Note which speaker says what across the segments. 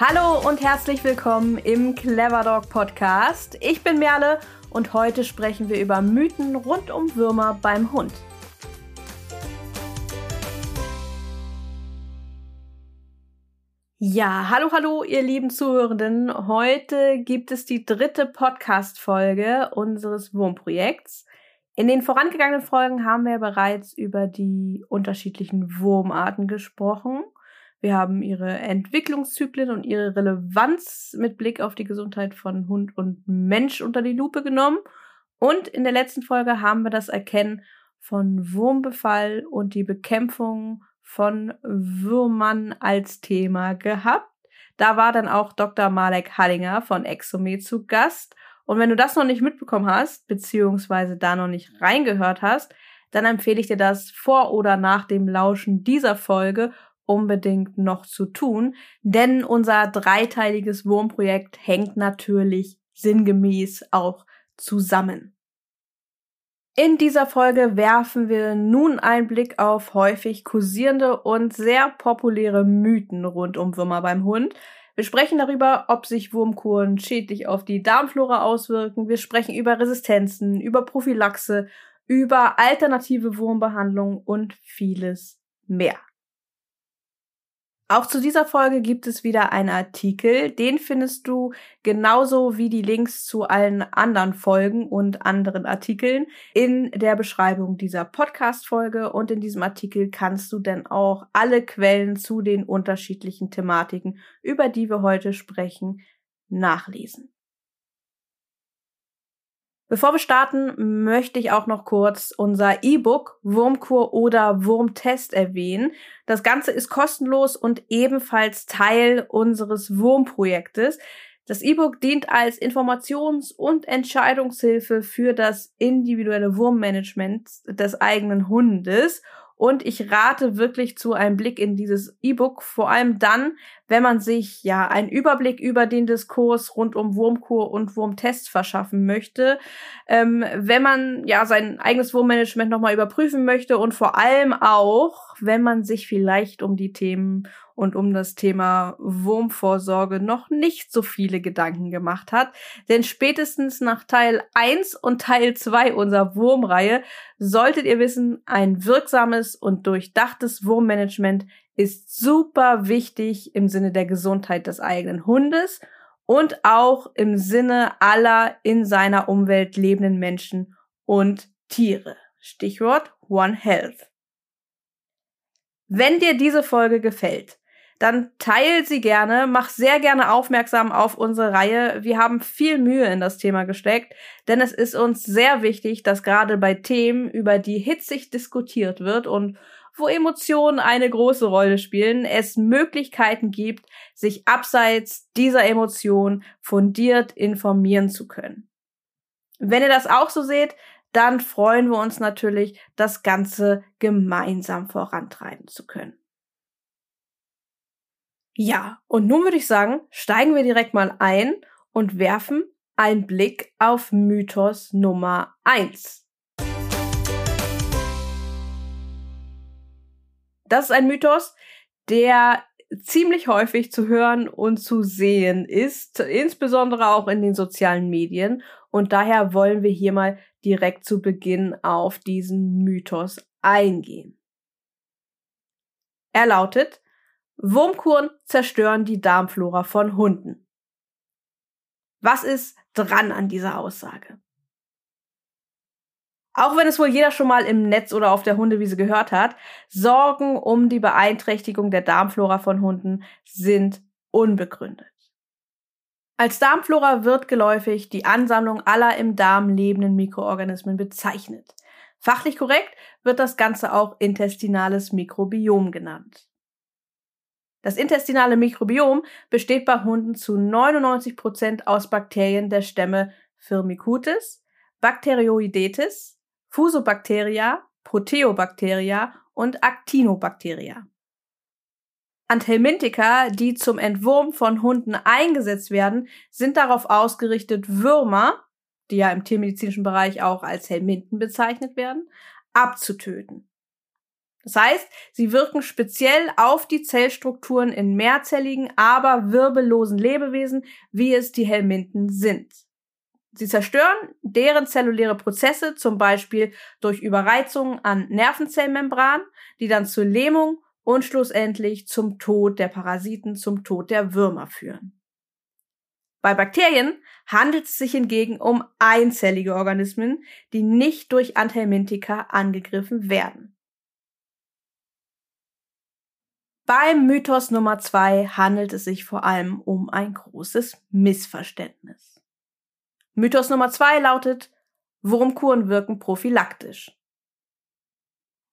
Speaker 1: Hallo und herzlich willkommen im Clever Dog Podcast. Ich bin Merle und heute sprechen wir über Mythen rund um Würmer beim Hund. Ja, hallo, hallo, ihr lieben Zuhörenden. Heute gibt es die dritte Podcast-Folge unseres Wurmprojekts. In den vorangegangenen Folgen haben wir bereits über die unterschiedlichen Wurmarten gesprochen wir haben ihre Entwicklungszyklen und ihre Relevanz mit Blick auf die Gesundheit von Hund und Mensch unter die Lupe genommen. Und in der letzten Folge haben wir das Erkennen von Wurmbefall und die Bekämpfung von Würmern als Thema gehabt. Da war dann auch Dr. Malek Hallinger von Exomed zu Gast. Und wenn du das noch nicht mitbekommen hast, beziehungsweise da noch nicht reingehört hast, dann empfehle ich dir das vor oder nach dem Lauschen dieser Folge unbedingt noch zu tun, denn unser dreiteiliges Wurmprojekt hängt natürlich sinngemäß auch zusammen. In dieser Folge werfen wir nun einen Blick auf häufig kursierende und sehr populäre Mythen rund um Würmer beim Hund. Wir sprechen darüber, ob sich Wurmkuren schädlich auf die Darmflora auswirken. Wir sprechen über Resistenzen, über Prophylaxe, über alternative Wurmbehandlung und vieles mehr. Auch zu dieser Folge gibt es wieder einen Artikel. Den findest du genauso wie die Links zu allen anderen Folgen und anderen Artikeln in der Beschreibung dieser Podcast-Folge. Und in diesem Artikel kannst du dann auch alle Quellen zu den unterschiedlichen Thematiken, über die wir heute sprechen, nachlesen. Bevor wir starten, möchte ich auch noch kurz unser E-Book Wurmkur oder Wurmtest erwähnen. Das Ganze ist kostenlos und ebenfalls Teil unseres Wurmprojektes. Das E-Book dient als Informations- und Entscheidungshilfe für das individuelle Wurmmanagement des eigenen Hundes und ich rate wirklich zu einem Blick in dieses E-Book, vor allem dann, wenn man sich ja einen Überblick über den Diskurs rund um Wurmkur und Wurmtest verschaffen möchte, ähm, wenn man ja sein eigenes Wurmmanagement nochmal überprüfen möchte und vor allem auch, wenn man sich vielleicht um die Themen und um das Thema Wurmvorsorge noch nicht so viele Gedanken gemacht hat. Denn spätestens nach Teil 1 und Teil 2 unserer Wurmreihe solltet ihr wissen, ein wirksames und durchdachtes Wurmmanagement ist super wichtig im Sinne der Gesundheit des eigenen Hundes und auch im Sinne aller in seiner Umwelt lebenden Menschen und Tiere. Stichwort One Health. Wenn dir diese Folge gefällt, dann teil sie gerne, mach sehr gerne aufmerksam auf unsere Reihe. Wir haben viel Mühe in das Thema gesteckt, denn es ist uns sehr wichtig, dass gerade bei Themen, über die hitzig diskutiert wird und wo Emotionen eine große Rolle spielen, es Möglichkeiten gibt, sich abseits dieser Emotionen fundiert informieren zu können. Wenn ihr das auch so seht, dann freuen wir uns natürlich, das Ganze gemeinsam vorantreiben zu können. Ja, und nun würde ich sagen, steigen wir direkt mal ein und werfen einen Blick auf Mythos Nummer eins. Das ist ein Mythos, der ziemlich häufig zu hören und zu sehen ist, insbesondere auch in den sozialen Medien. Und daher wollen wir hier mal direkt zu Beginn auf diesen Mythos eingehen. Er lautet, Wurmkuren zerstören die Darmflora von Hunden. Was ist dran an dieser Aussage? Auch wenn es wohl jeder schon mal im Netz oder auf der Hundewiese gehört hat, Sorgen um die Beeinträchtigung der Darmflora von Hunden sind unbegründet. Als Darmflora wird geläufig die Ansammlung aller im Darm lebenden Mikroorganismen bezeichnet. Fachlich korrekt wird das Ganze auch intestinales Mikrobiom genannt. Das intestinale Mikrobiom besteht bei Hunden zu 99 Prozent aus Bakterien der Stämme Firmicutes, Bacteroidetes, Fusobacteria, Proteobacteria und Actinobacteria. Anthelmintika, die zum Entwurm von Hunden eingesetzt werden, sind darauf ausgerichtet, Würmer, die ja im tiermedizinischen Bereich auch als Helminten bezeichnet werden, abzutöten. Das heißt, sie wirken speziell auf die Zellstrukturen in mehrzelligen, aber wirbellosen Lebewesen, wie es die Helminten sind. Sie zerstören deren zelluläre Prozesse, zum Beispiel durch Überreizung an Nervenzellmembran, die dann zur Lähmung und schlussendlich zum Tod der Parasiten, zum Tod der Würmer führen. Bei Bakterien handelt es sich hingegen um einzellige Organismen, die nicht durch Anthelmintika angegriffen werden. Beim Mythos Nummer zwei handelt es sich vor allem um ein großes Missverständnis. Mythos Nummer zwei lautet, Wurmkuren wirken prophylaktisch.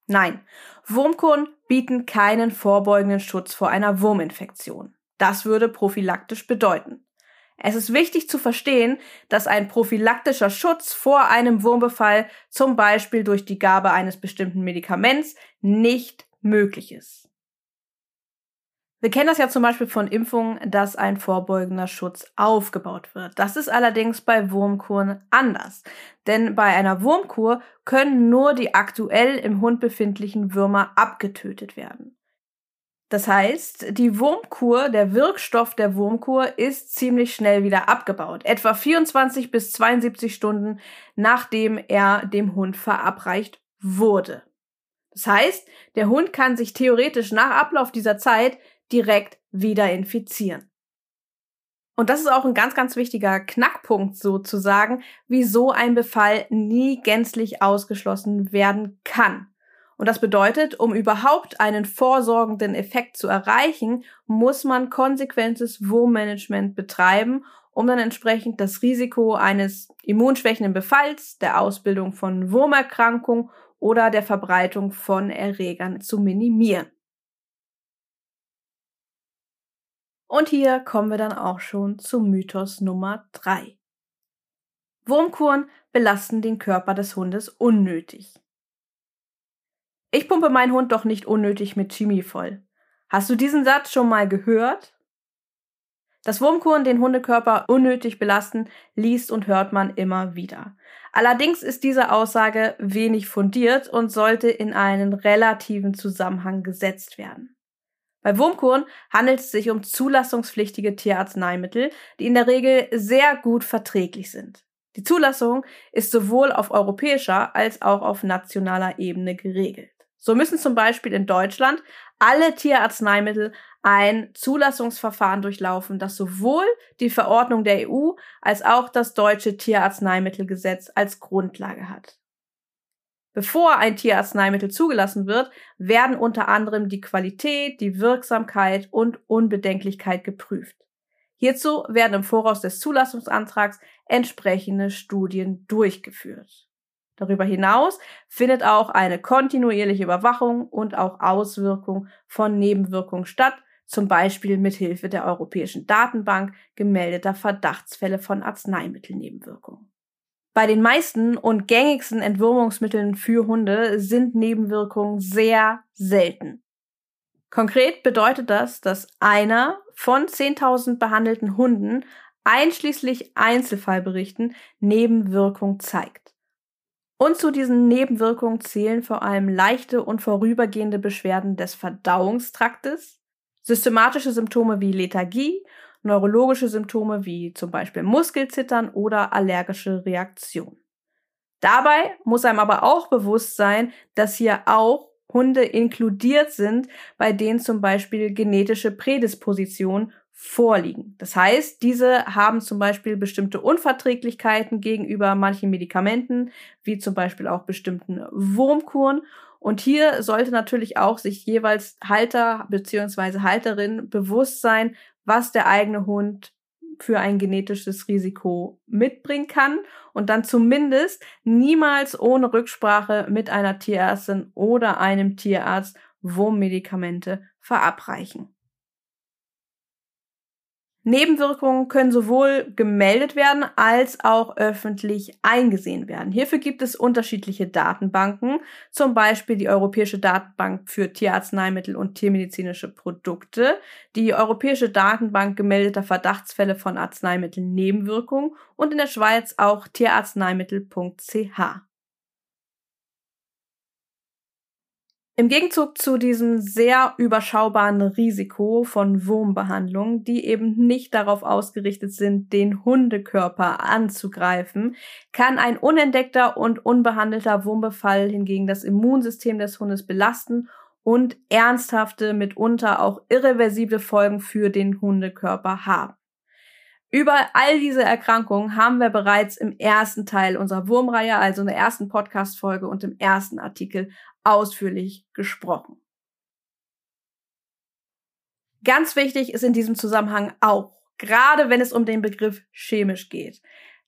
Speaker 1: Nein, Wurmkuren bieten keinen vorbeugenden Schutz vor einer Wurminfektion. Das würde prophylaktisch bedeuten. Es ist wichtig zu verstehen, dass ein prophylaktischer Schutz vor einem Wurmbefall, zum Beispiel durch die Gabe eines bestimmten Medikaments, nicht möglich ist. Wir kennen das ja zum Beispiel von Impfungen, dass ein vorbeugender Schutz aufgebaut wird. Das ist allerdings bei Wurmkuren anders. Denn bei einer Wurmkur können nur die aktuell im Hund befindlichen Würmer abgetötet werden. Das heißt, die Wurmkur, der Wirkstoff der Wurmkur ist ziemlich schnell wieder abgebaut. Etwa 24 bis 72 Stunden nachdem er dem Hund verabreicht wurde. Das heißt, der Hund kann sich theoretisch nach Ablauf dieser Zeit direkt wieder infizieren. Und das ist auch ein ganz, ganz wichtiger Knackpunkt sozusagen, wieso ein Befall nie gänzlich ausgeschlossen werden kann. Und das bedeutet, um überhaupt einen vorsorgenden Effekt zu erreichen, muss man konsequentes Wurmmanagement betreiben, um dann entsprechend das Risiko eines immunschwächenden Befalls, der Ausbildung von Wurmerkrankung oder der Verbreitung von Erregern zu minimieren. Und hier kommen wir dann auch schon zu Mythos Nummer drei. Wurmkuren belasten den Körper des Hundes unnötig. Ich pumpe meinen Hund doch nicht unnötig mit Chemie voll. Hast du diesen Satz schon mal gehört? Dass Wurmkuren den Hundekörper unnötig belasten, liest und hört man immer wieder. Allerdings ist diese Aussage wenig fundiert und sollte in einen relativen Zusammenhang gesetzt werden. Bei Wurmkuren handelt es sich um zulassungspflichtige Tierarzneimittel, die in der Regel sehr gut verträglich sind. Die Zulassung ist sowohl auf europäischer als auch auf nationaler Ebene geregelt. So müssen zum Beispiel in Deutschland alle Tierarzneimittel ein Zulassungsverfahren durchlaufen, das sowohl die Verordnung der EU als auch das deutsche Tierarzneimittelgesetz als Grundlage hat. Bevor ein Tierarzneimittel zugelassen wird, werden unter anderem die Qualität, die Wirksamkeit und Unbedenklichkeit geprüft. Hierzu werden im Voraus des Zulassungsantrags entsprechende Studien durchgeführt. Darüber hinaus findet auch eine kontinuierliche Überwachung und auch Auswirkung von Nebenwirkungen statt, zum Beispiel mit Hilfe der Europäischen Datenbank gemeldeter Verdachtsfälle von Arzneimittelnebenwirkungen. Bei den meisten und gängigsten Entwurmungsmitteln für Hunde sind Nebenwirkungen sehr selten. Konkret bedeutet das, dass einer von 10.000 behandelten Hunden einschließlich Einzelfallberichten Nebenwirkung zeigt. Und zu diesen Nebenwirkungen zählen vor allem leichte und vorübergehende Beschwerden des Verdauungstraktes, systematische Symptome wie Lethargie neurologische Symptome wie zum Beispiel Muskelzittern oder allergische Reaktionen. Dabei muss einem aber auch bewusst sein, dass hier auch Hunde inkludiert sind, bei denen zum Beispiel genetische Prädispositionen vorliegen. Das heißt, diese haben zum Beispiel bestimmte Unverträglichkeiten gegenüber manchen Medikamenten, wie zum Beispiel auch bestimmten Wurmkuren. Und hier sollte natürlich auch sich jeweils Halter bzw. Halterin bewusst sein, was der eigene Hund für ein genetisches Risiko mitbringen kann und dann zumindest niemals ohne Rücksprache mit einer Tierärztin oder einem Tierarzt Wurmmedikamente verabreichen. Nebenwirkungen können sowohl gemeldet werden als auch öffentlich eingesehen werden. Hierfür gibt es unterschiedliche Datenbanken, zum Beispiel die Europäische Datenbank für Tierarzneimittel und tiermedizinische Produkte, die Europäische Datenbank gemeldeter Verdachtsfälle von Arzneimittelnebenwirkungen und in der Schweiz auch tierarzneimittel.ch. Im Gegenzug zu diesem sehr überschaubaren Risiko von Wurmbehandlung, die eben nicht darauf ausgerichtet sind, den Hundekörper anzugreifen, kann ein unentdeckter und unbehandelter Wurmbefall hingegen das Immunsystem des Hundes belasten und ernsthafte, mitunter auch irreversible Folgen für den Hundekörper haben. Über all diese Erkrankungen haben wir bereits im ersten Teil unserer Wurmreihe, also in der ersten Podcast-Folge und im ersten Artikel ausführlich gesprochen. Ganz wichtig ist in diesem Zusammenhang auch, gerade wenn es um den Begriff chemisch geht,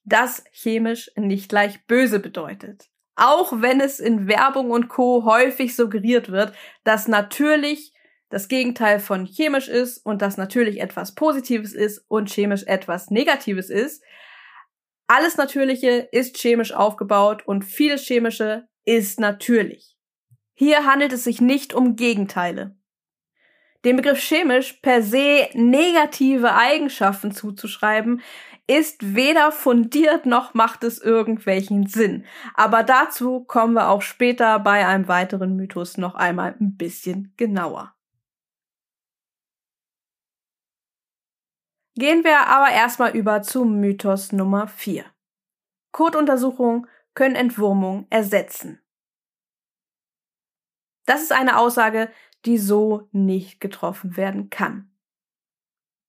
Speaker 1: dass chemisch nicht gleich böse bedeutet. Auch wenn es in Werbung und Co häufig suggeriert wird, dass natürlich das Gegenteil von chemisch ist und dass natürlich etwas Positives ist und chemisch etwas Negatives ist. Alles Natürliche ist chemisch aufgebaut und vieles Chemische ist natürlich. Hier handelt es sich nicht um Gegenteile. Dem Begriff chemisch per se negative Eigenschaften zuzuschreiben, ist weder fundiert noch macht es irgendwelchen Sinn. Aber dazu kommen wir auch später bei einem weiteren Mythos noch einmal ein bisschen genauer. Gehen wir aber erstmal über zu Mythos Nummer 4. Kotuntersuchungen können Entwurmung ersetzen. Das ist eine Aussage, die so nicht getroffen werden kann.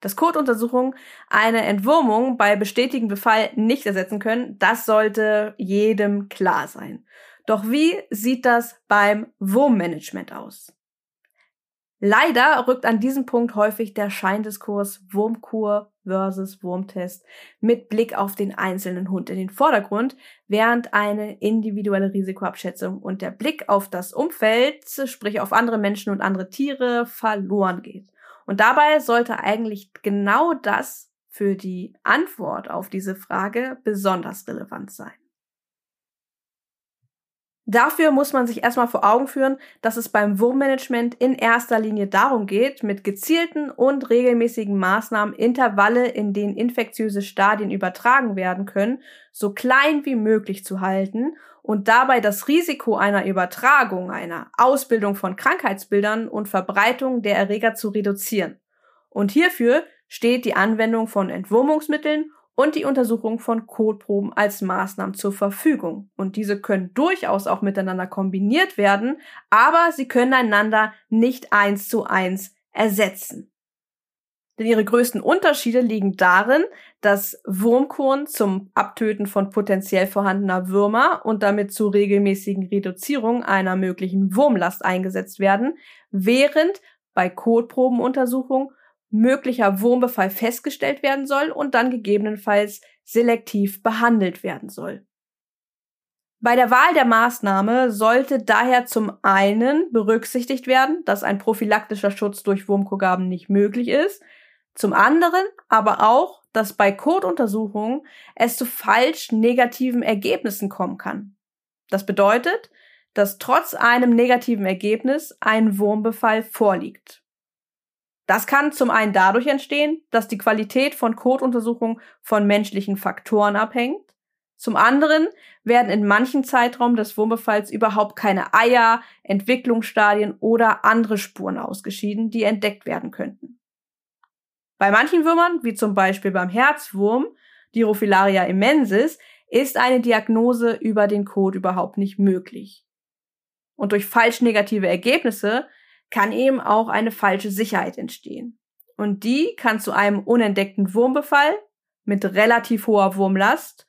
Speaker 1: Dass Kotuntersuchungen eine Entwurmung bei bestätigtem Befall nicht ersetzen können, das sollte jedem klar sein. Doch wie sieht das beim Wurmmanagement aus? Leider rückt an diesem Punkt häufig der Scheindiskurs Wurmkur versus Wurmtest mit Blick auf den einzelnen Hund in den Vordergrund, während eine individuelle Risikoabschätzung und der Blick auf das Umfeld, sprich auf andere Menschen und andere Tiere, verloren geht. Und dabei sollte eigentlich genau das für die Antwort auf diese Frage besonders relevant sein. Dafür muss man sich erstmal vor Augen führen, dass es beim Wurmmanagement in erster Linie darum geht, mit gezielten und regelmäßigen Maßnahmen Intervalle, in denen infektiöse Stadien übertragen werden können, so klein wie möglich zu halten und dabei das Risiko einer Übertragung, einer Ausbildung von Krankheitsbildern und Verbreitung der Erreger zu reduzieren. Und hierfür steht die Anwendung von Entwurmungsmitteln und die Untersuchung von Kotproben als Maßnahmen zur Verfügung. Und diese können durchaus auch miteinander kombiniert werden, aber sie können einander nicht eins zu eins ersetzen. Denn ihre größten Unterschiede liegen darin, dass Wurmkuren zum Abtöten von potenziell vorhandener Würmer und damit zur regelmäßigen Reduzierung einer möglichen Wurmlast eingesetzt werden, während bei Kotprobenuntersuchungen möglicher Wurmbefall festgestellt werden soll und dann gegebenenfalls selektiv behandelt werden soll. Bei der Wahl der Maßnahme sollte daher zum einen berücksichtigt werden, dass ein prophylaktischer Schutz durch Wurmkogaben nicht möglich ist, zum anderen aber auch, dass bei Kotuntersuchungen es zu falsch negativen Ergebnissen kommen kann. Das bedeutet, dass trotz einem negativen Ergebnis ein Wurmbefall vorliegt. Das kann zum einen dadurch entstehen, dass die Qualität von Kotuntersuchungen von menschlichen Faktoren abhängt. Zum anderen werden in manchen Zeitraum des Wurmbefalls überhaupt keine Eier, Entwicklungsstadien oder andere Spuren ausgeschieden, die entdeckt werden könnten. Bei manchen Würmern, wie zum Beispiel beim Herzwurm, Dirophilaria immensis, ist eine Diagnose über den Code überhaupt nicht möglich. Und durch falsch negative Ergebnisse kann eben auch eine falsche Sicherheit entstehen. Und die kann zu einem unentdeckten Wurmbefall mit relativ hoher Wurmlast,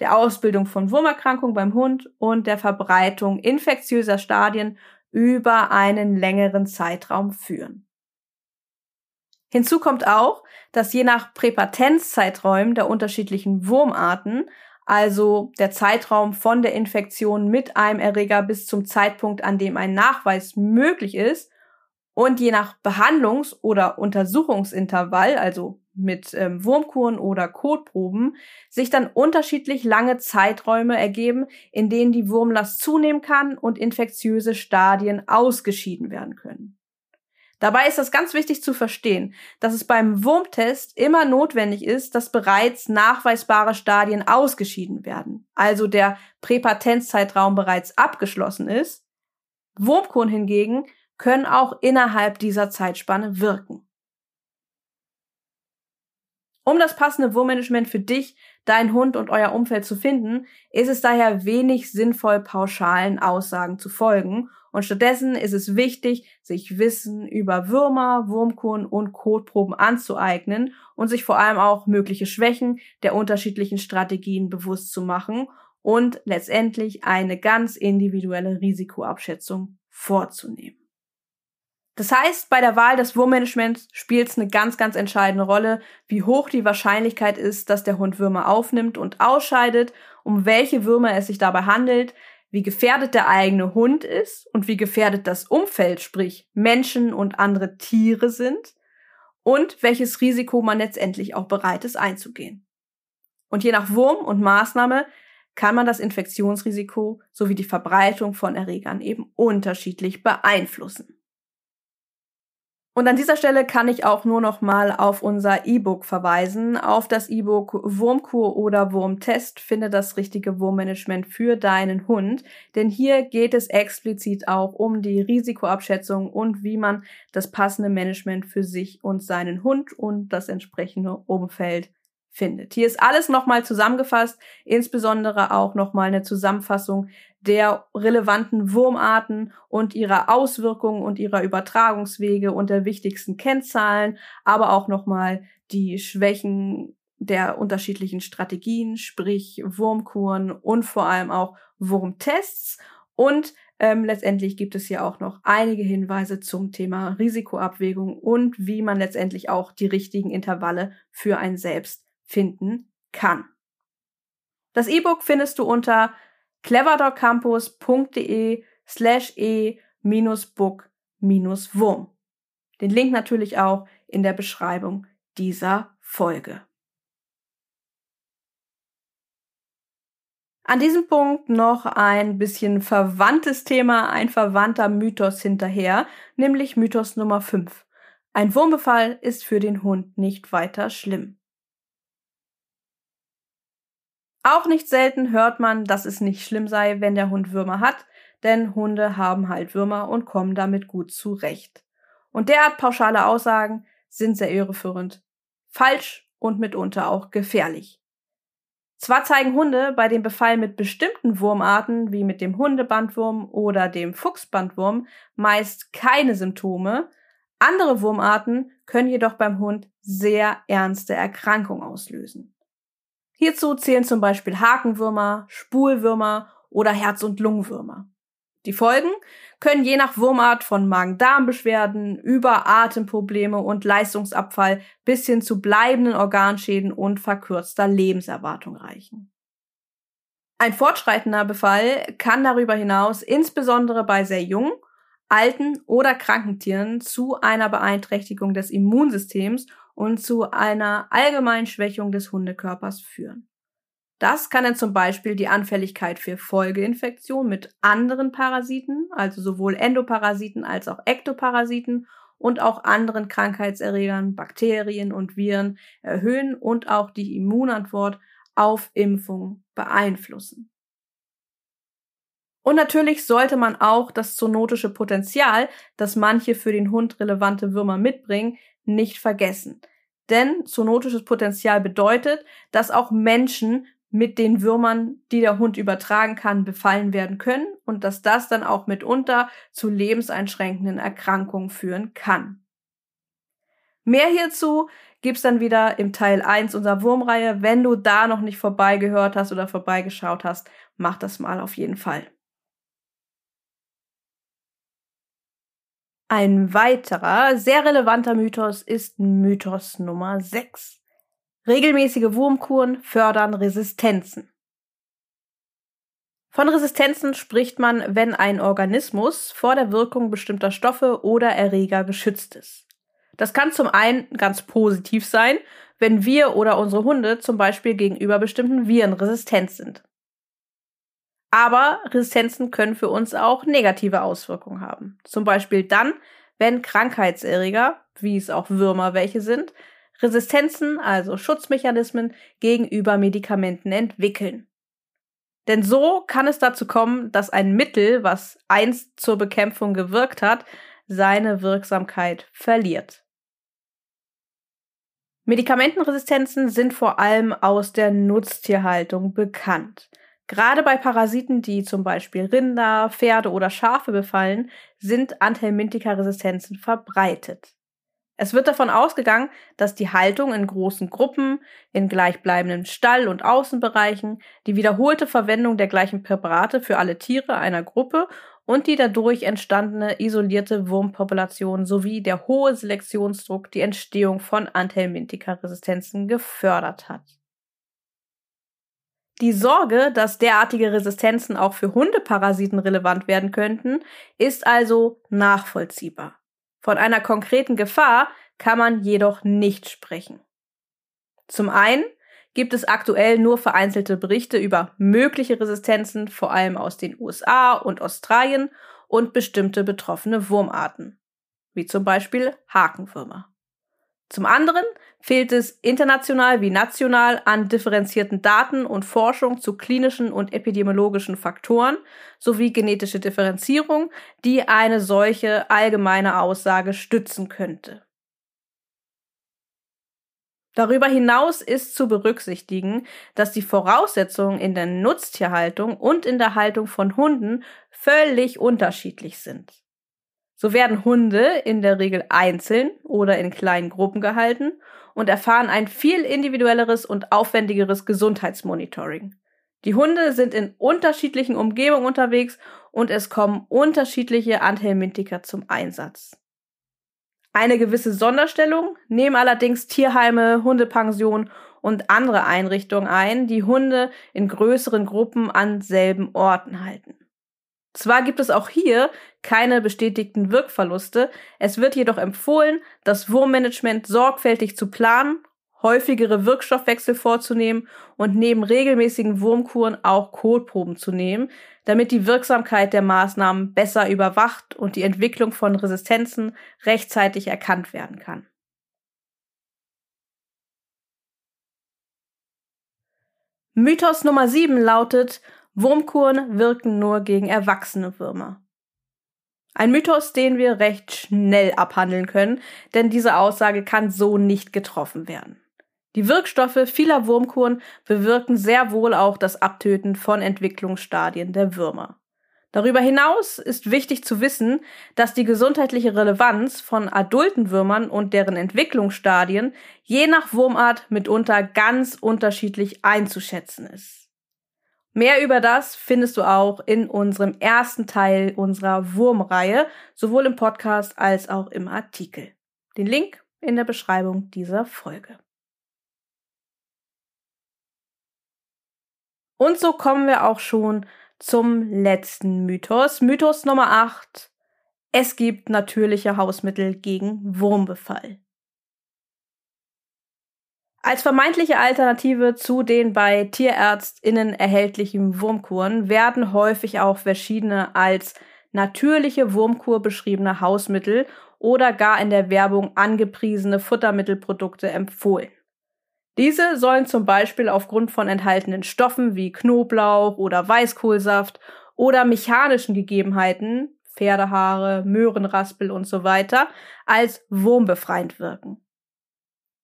Speaker 1: der Ausbildung von Wurmerkrankungen beim Hund und der Verbreitung infektiöser Stadien über einen längeren Zeitraum führen. Hinzu kommt auch, dass je nach Präpatenzzeiträumen der unterschiedlichen Wurmarten, also der Zeitraum von der Infektion mit einem Erreger bis zum Zeitpunkt, an dem ein Nachweis möglich ist, und je nach Behandlungs- oder Untersuchungsintervall, also mit ähm, Wurmkuren oder Kotproben, sich dann unterschiedlich lange Zeiträume ergeben, in denen die Wurmlast zunehmen kann und infektiöse Stadien ausgeschieden werden können. Dabei ist das ganz wichtig zu verstehen, dass es beim Wurmtest immer notwendig ist, dass bereits nachweisbare Stadien ausgeschieden werden, also der Präpatenzzeitraum bereits abgeschlossen ist, Wurmkuren hingegen können auch innerhalb dieser Zeitspanne wirken. Um das passende Wurmmanagement für dich, dein Hund und euer Umfeld zu finden, ist es daher wenig sinnvoll, pauschalen Aussagen zu folgen. Und stattdessen ist es wichtig, sich Wissen über Würmer, Wurmkuren und Kotproben anzueignen und sich vor allem auch mögliche Schwächen der unterschiedlichen Strategien bewusst zu machen und letztendlich eine ganz individuelle Risikoabschätzung vorzunehmen. Das heißt, bei der Wahl des Wurmmanagements spielt es eine ganz, ganz entscheidende Rolle, wie hoch die Wahrscheinlichkeit ist, dass der Hund Würmer aufnimmt und ausscheidet, um welche Würmer es sich dabei handelt, wie gefährdet der eigene Hund ist und wie gefährdet das Umfeld, sprich Menschen und andere Tiere sind und welches Risiko man letztendlich auch bereit ist einzugehen. Und je nach Wurm und Maßnahme kann man das Infektionsrisiko sowie die Verbreitung von Erregern eben unterschiedlich beeinflussen. Und an dieser Stelle kann ich auch nur noch mal auf unser E-Book verweisen. Auf das E-Book Wurmkur oder Wurmtest finde das richtige Wurmmanagement für deinen Hund. Denn hier geht es explizit auch um die Risikoabschätzung und wie man das passende Management für sich und seinen Hund und das entsprechende Umfeld findet. Hier ist alles nochmal zusammengefasst, insbesondere auch nochmal eine Zusammenfassung der relevanten Wurmarten und ihrer Auswirkungen und ihrer Übertragungswege und der wichtigsten Kennzahlen, aber auch nochmal die Schwächen der unterschiedlichen Strategien, sprich Wurmkuren und vor allem auch Wurmtests. Und ähm, letztendlich gibt es hier auch noch einige Hinweise zum Thema Risikoabwägung und wie man letztendlich auch die richtigen Intervalle für ein Selbst finden kann. Das E-Book findest du unter cleverdogcampus.de slash e book Wurm. Den Link natürlich auch in der Beschreibung dieser Folge. An diesem Punkt noch ein bisschen verwandtes Thema, ein verwandter Mythos hinterher, nämlich Mythos Nummer 5. Ein Wurmbefall ist für den Hund nicht weiter schlimm. Auch nicht selten hört man, dass es nicht schlimm sei, wenn der Hund Würmer hat, denn Hunde haben halt Würmer und kommen damit gut zurecht. Und derart pauschale Aussagen sind sehr irreführend, falsch und mitunter auch gefährlich. Zwar zeigen Hunde bei dem Befall mit bestimmten Wurmarten wie mit dem Hundebandwurm oder dem Fuchsbandwurm meist keine Symptome, andere Wurmarten können jedoch beim Hund sehr ernste Erkrankungen auslösen. Hierzu zählen zum Beispiel Hakenwürmer, Spulwürmer oder Herz- und Lungenwürmer. Die Folgen können je nach Wurmart von Magen-Darm-Beschwerden über Atemprobleme und Leistungsabfall bis hin zu bleibenden Organschäden und verkürzter Lebenserwartung reichen. Ein fortschreitender Befall kann darüber hinaus insbesondere bei sehr jungen, alten oder kranken Tieren zu einer Beeinträchtigung des Immunsystems und zu einer allgemeinen Schwächung des Hundekörpers führen. Das kann dann zum Beispiel die Anfälligkeit für Folgeinfektionen mit anderen Parasiten, also sowohl Endoparasiten als auch Ektoparasiten und auch anderen Krankheitserregern, Bakterien und Viren erhöhen und auch die Immunantwort auf Impfung beeinflussen. Und natürlich sollte man auch das zoonotische Potenzial, das manche für den Hund relevante Würmer mitbringen, nicht vergessen. Denn zoonotisches Potenzial bedeutet, dass auch Menschen mit den Würmern, die der Hund übertragen kann, befallen werden können und dass das dann auch mitunter zu lebenseinschränkenden Erkrankungen führen kann. Mehr hierzu gibt's dann wieder im Teil 1 unserer Wurmreihe. Wenn du da noch nicht vorbeigehört hast oder vorbeigeschaut hast, mach das mal auf jeden Fall. Ein weiterer, sehr relevanter Mythos ist Mythos Nummer 6. Regelmäßige Wurmkuren fördern Resistenzen. Von Resistenzen spricht man, wenn ein Organismus vor der Wirkung bestimmter Stoffe oder Erreger geschützt ist. Das kann zum einen ganz positiv sein, wenn wir oder unsere Hunde zum Beispiel gegenüber bestimmten Viren resistent sind. Aber Resistenzen können für uns auch negative Auswirkungen haben. Zum Beispiel dann, wenn Krankheitserreger, wie es auch Würmer welche sind, Resistenzen, also Schutzmechanismen gegenüber Medikamenten entwickeln. Denn so kann es dazu kommen, dass ein Mittel, was einst zur Bekämpfung gewirkt hat, seine Wirksamkeit verliert. Medikamentenresistenzen sind vor allem aus der Nutztierhaltung bekannt. Gerade bei Parasiten, die zum Beispiel Rinder, Pferde oder Schafe befallen, sind Anthelmintika-Resistenzen verbreitet. Es wird davon ausgegangen, dass die Haltung in großen Gruppen, in gleichbleibenden Stall- und Außenbereichen, die wiederholte Verwendung der gleichen Präparate für alle Tiere einer Gruppe und die dadurch entstandene isolierte Wurmpopulation sowie der hohe Selektionsdruck die Entstehung von Anthelmintika-Resistenzen gefördert hat. Die Sorge, dass derartige Resistenzen auch für Hundeparasiten relevant werden könnten, ist also nachvollziehbar. Von einer konkreten Gefahr kann man jedoch nicht sprechen. Zum einen gibt es aktuell nur vereinzelte Berichte über mögliche Resistenzen, vor allem aus den USA und Australien und bestimmte betroffene Wurmarten, wie zum Beispiel Hakenwürmer. Zum anderen fehlt es international wie national an differenzierten Daten und Forschung zu klinischen und epidemiologischen Faktoren sowie genetische Differenzierung, die eine solche allgemeine Aussage stützen könnte. Darüber hinaus ist zu berücksichtigen, dass die Voraussetzungen in der Nutztierhaltung und in der Haltung von Hunden völlig unterschiedlich sind. So werden Hunde in der Regel einzeln oder in kleinen Gruppen gehalten und erfahren ein viel individuelleres und aufwendigeres Gesundheitsmonitoring. Die Hunde sind in unterschiedlichen Umgebungen unterwegs und es kommen unterschiedliche Anthelmintika zum Einsatz. Eine gewisse Sonderstellung nehmen allerdings Tierheime, Hundepensionen und andere Einrichtungen ein, die Hunde in größeren Gruppen an selben Orten halten. Zwar gibt es auch hier keine bestätigten Wirkverluste, es wird jedoch empfohlen, das Wurmmanagement sorgfältig zu planen, häufigere Wirkstoffwechsel vorzunehmen und neben regelmäßigen Wurmkuren auch Kotproben zu nehmen, damit die Wirksamkeit der Maßnahmen besser überwacht und die Entwicklung von Resistenzen rechtzeitig erkannt werden kann. Mythos Nummer 7 lautet, Wurmkuren wirken nur gegen erwachsene Würmer. Ein Mythos, den wir recht schnell abhandeln können, denn diese Aussage kann so nicht getroffen werden. Die Wirkstoffe vieler Wurmkuren bewirken sehr wohl auch das Abtöten von Entwicklungsstadien der Würmer. Darüber hinaus ist wichtig zu wissen, dass die gesundheitliche Relevanz von adulten Würmern und deren Entwicklungsstadien je nach Wurmart mitunter ganz unterschiedlich einzuschätzen ist. Mehr über das findest du auch in unserem ersten Teil unserer Wurmreihe, sowohl im Podcast als auch im Artikel. Den Link in der Beschreibung dieser Folge. Und so kommen wir auch schon zum letzten Mythos. Mythos Nummer 8. Es gibt natürliche Hausmittel gegen Wurmbefall. Als vermeintliche Alternative zu den bei TierärztInnen erhältlichen Wurmkuren werden häufig auch verschiedene als natürliche Wurmkur beschriebene Hausmittel oder gar in der Werbung angepriesene Futtermittelprodukte empfohlen. Diese sollen zum Beispiel aufgrund von enthaltenen Stoffen wie Knoblauch oder Weißkohlsaft oder mechanischen Gegebenheiten, Pferdehaare, Möhrenraspel und so weiter, als wurmbefreiend wirken.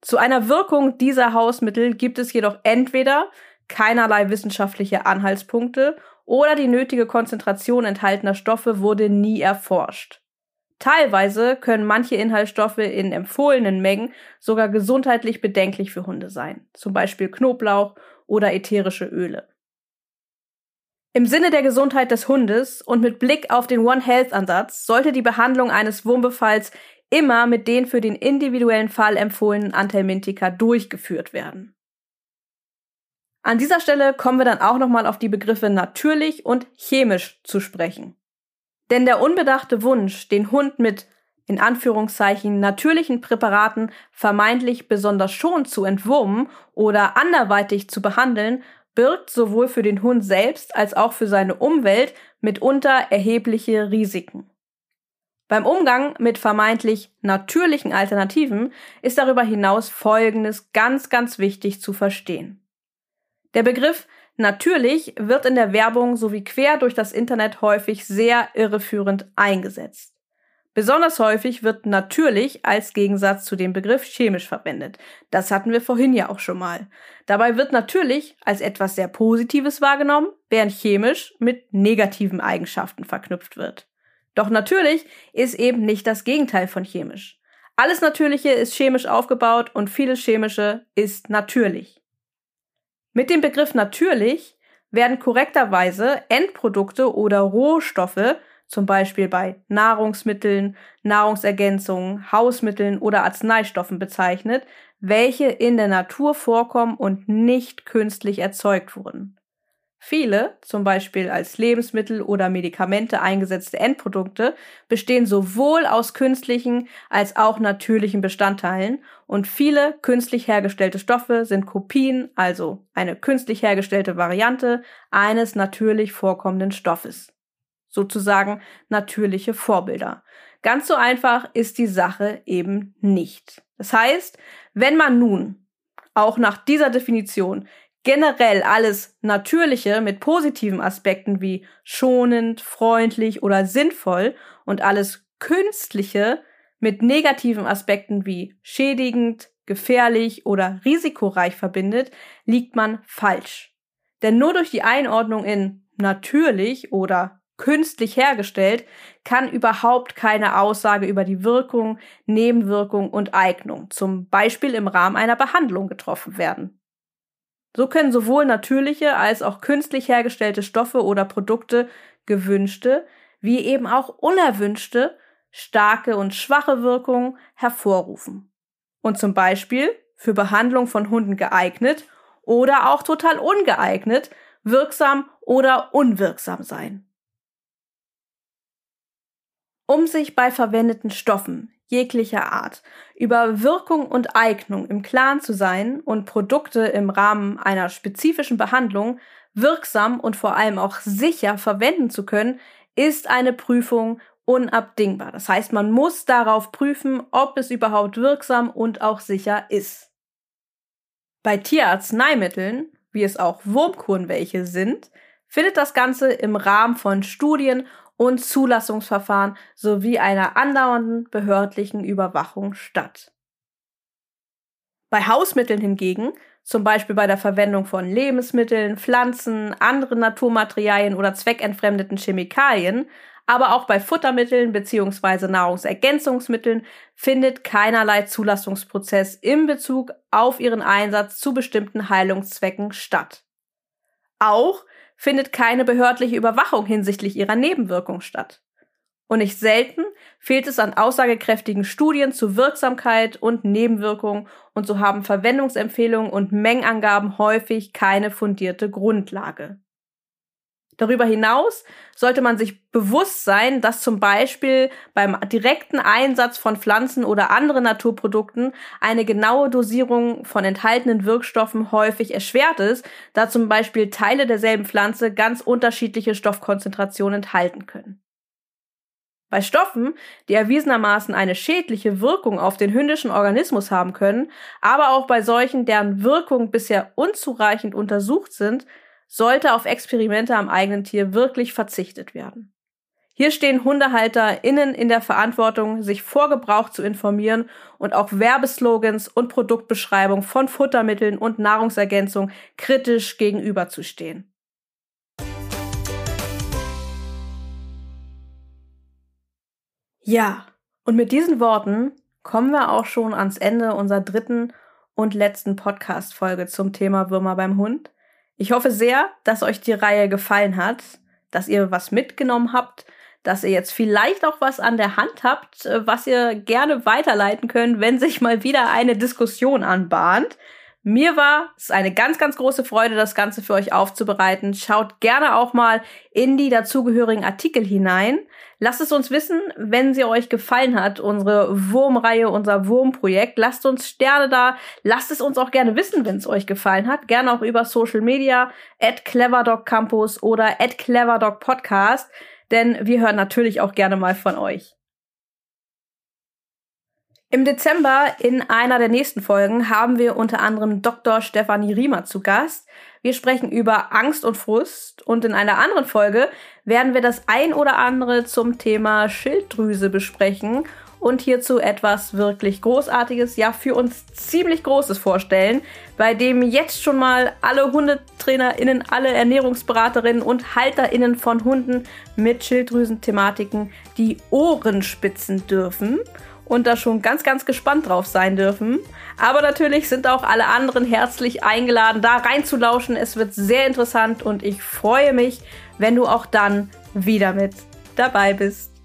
Speaker 1: Zu einer Wirkung dieser Hausmittel gibt es jedoch entweder keinerlei wissenschaftliche Anhaltspunkte oder die nötige Konzentration enthaltener Stoffe wurde nie erforscht. Teilweise können manche Inhaltsstoffe in empfohlenen Mengen sogar gesundheitlich bedenklich für Hunde sein, zum Beispiel Knoblauch oder ätherische Öle. Im Sinne der Gesundheit des Hundes und mit Blick auf den One Health Ansatz sollte die Behandlung eines Wurmbefalls immer mit den für den individuellen Fall empfohlenen Anthelmintika durchgeführt werden. An dieser Stelle kommen wir dann auch nochmal auf die Begriffe natürlich und chemisch zu sprechen. Denn der unbedachte Wunsch, den Hund mit in Anführungszeichen natürlichen Präparaten vermeintlich besonders schon zu entwurmen oder anderweitig zu behandeln, birgt sowohl für den Hund selbst als auch für seine Umwelt mitunter erhebliche Risiken. Beim Umgang mit vermeintlich natürlichen Alternativen ist darüber hinaus Folgendes ganz, ganz wichtig zu verstehen. Der Begriff Natürlich wird in der Werbung sowie quer durch das Internet häufig sehr irreführend eingesetzt. Besonders häufig wird natürlich als Gegensatz zu dem Begriff chemisch verwendet. Das hatten wir vorhin ja auch schon mal. Dabei wird natürlich als etwas sehr Positives wahrgenommen, während chemisch mit negativen Eigenschaften verknüpft wird. Doch natürlich ist eben nicht das Gegenteil von chemisch. Alles Natürliche ist chemisch aufgebaut und vieles Chemische ist natürlich. Mit dem Begriff natürlich werden korrekterweise Endprodukte oder Rohstoffe zum Beispiel bei Nahrungsmitteln, Nahrungsergänzungen, Hausmitteln oder Arzneistoffen bezeichnet, welche in der Natur vorkommen und nicht künstlich erzeugt wurden. Viele, zum Beispiel als Lebensmittel oder Medikamente eingesetzte Endprodukte, bestehen sowohl aus künstlichen als auch natürlichen Bestandteilen und viele künstlich hergestellte Stoffe sind Kopien, also eine künstlich hergestellte Variante eines natürlich vorkommenden Stoffes sozusagen natürliche Vorbilder. Ganz so einfach ist die Sache eben nicht. Das heißt, wenn man nun auch nach dieser Definition generell alles Natürliche mit positiven Aspekten wie schonend, freundlich oder sinnvoll und alles Künstliche mit negativen Aspekten wie schädigend, gefährlich oder risikoreich verbindet, liegt man falsch. Denn nur durch die Einordnung in natürlich oder künstlich hergestellt, kann überhaupt keine Aussage über die Wirkung, Nebenwirkung und Eignung, zum Beispiel im Rahmen einer Behandlung, getroffen werden. So können sowohl natürliche als auch künstlich hergestellte Stoffe oder Produkte gewünschte wie eben auch unerwünschte starke und schwache Wirkungen hervorrufen. Und zum Beispiel für Behandlung von Hunden geeignet oder auch total ungeeignet, wirksam oder unwirksam sein. Um sich bei verwendeten Stoffen jeglicher Art über Wirkung und Eignung im Klaren zu sein und Produkte im Rahmen einer spezifischen Behandlung wirksam und vor allem auch sicher verwenden zu können, ist eine Prüfung unabdingbar. Das heißt, man muss darauf prüfen, ob es überhaupt wirksam und auch sicher ist. Bei Tierarzneimitteln, wie es auch Wurmkuren welche sind, findet das Ganze im Rahmen von Studien und Zulassungsverfahren sowie einer andauernden behördlichen Überwachung statt. Bei Hausmitteln hingegen, zum Beispiel bei der Verwendung von Lebensmitteln, Pflanzen, anderen Naturmaterialien oder zweckentfremdeten Chemikalien, aber auch bei Futtermitteln bzw. Nahrungsergänzungsmitteln findet keinerlei Zulassungsprozess in Bezug auf ihren Einsatz zu bestimmten Heilungszwecken statt. Auch findet keine behördliche Überwachung hinsichtlich ihrer Nebenwirkung statt. Und nicht selten fehlt es an aussagekräftigen Studien zu Wirksamkeit und Nebenwirkungen und so haben Verwendungsempfehlungen und Mengenangaben häufig keine fundierte Grundlage. Darüber hinaus sollte man sich bewusst sein, dass zum Beispiel beim direkten Einsatz von Pflanzen oder anderen Naturprodukten eine genaue Dosierung von enthaltenen Wirkstoffen häufig erschwert ist, da zum Beispiel Teile derselben Pflanze ganz unterschiedliche Stoffkonzentrationen enthalten können. Bei Stoffen, die erwiesenermaßen eine schädliche Wirkung auf den hündischen Organismus haben können, aber auch bei solchen, deren Wirkung bisher unzureichend untersucht sind, sollte auf Experimente am eigenen Tier wirklich verzichtet werden. Hier stehen HundehalterInnen in der Verantwortung, sich vor Gebrauch zu informieren und auch Werbeslogans und Produktbeschreibung von Futtermitteln und Nahrungsergänzung kritisch gegenüberzustehen. Ja, und mit diesen Worten kommen wir auch schon ans Ende unserer dritten und letzten Podcast-Folge zum Thema Würmer beim Hund. Ich hoffe sehr, dass euch die Reihe gefallen hat, dass ihr was mitgenommen habt, dass ihr jetzt vielleicht auch was an der Hand habt, äh, was ihr gerne weiterleiten könnt, wenn sich mal wieder eine Diskussion anbahnt. Mir war es eine ganz, ganz große Freude, das Ganze für euch aufzubereiten. Schaut gerne auch mal in die dazugehörigen Artikel hinein. Lasst es uns wissen, wenn sie euch gefallen hat, unsere Wurmreihe, unser Wurmprojekt. Lasst uns Sterne da. Lasst es uns auch gerne wissen, wenn es euch gefallen hat. Gerne auch über Social Media, at cleverdogcampus oder at cleverdogpodcast. Denn wir hören natürlich auch gerne mal von euch. Im Dezember in einer der nächsten Folgen haben wir unter anderem Dr. Stefanie Riemer zu Gast. Wir sprechen über Angst und Frust und in einer anderen Folge werden wir das ein oder andere zum Thema Schilddrüse besprechen und hierzu etwas wirklich Großartiges, ja für uns ziemlich Großes vorstellen, bei dem jetzt schon mal alle HundetrainerInnen, alle Ernährungsberaterinnen und HalterInnen von Hunden mit Schilddrüsenthematiken die Ohren spitzen dürfen und da schon ganz, ganz gespannt drauf sein dürfen. Aber natürlich sind auch alle anderen herzlich eingeladen, da reinzulauschen. Es wird sehr interessant und ich freue mich, wenn du auch dann wieder mit dabei bist.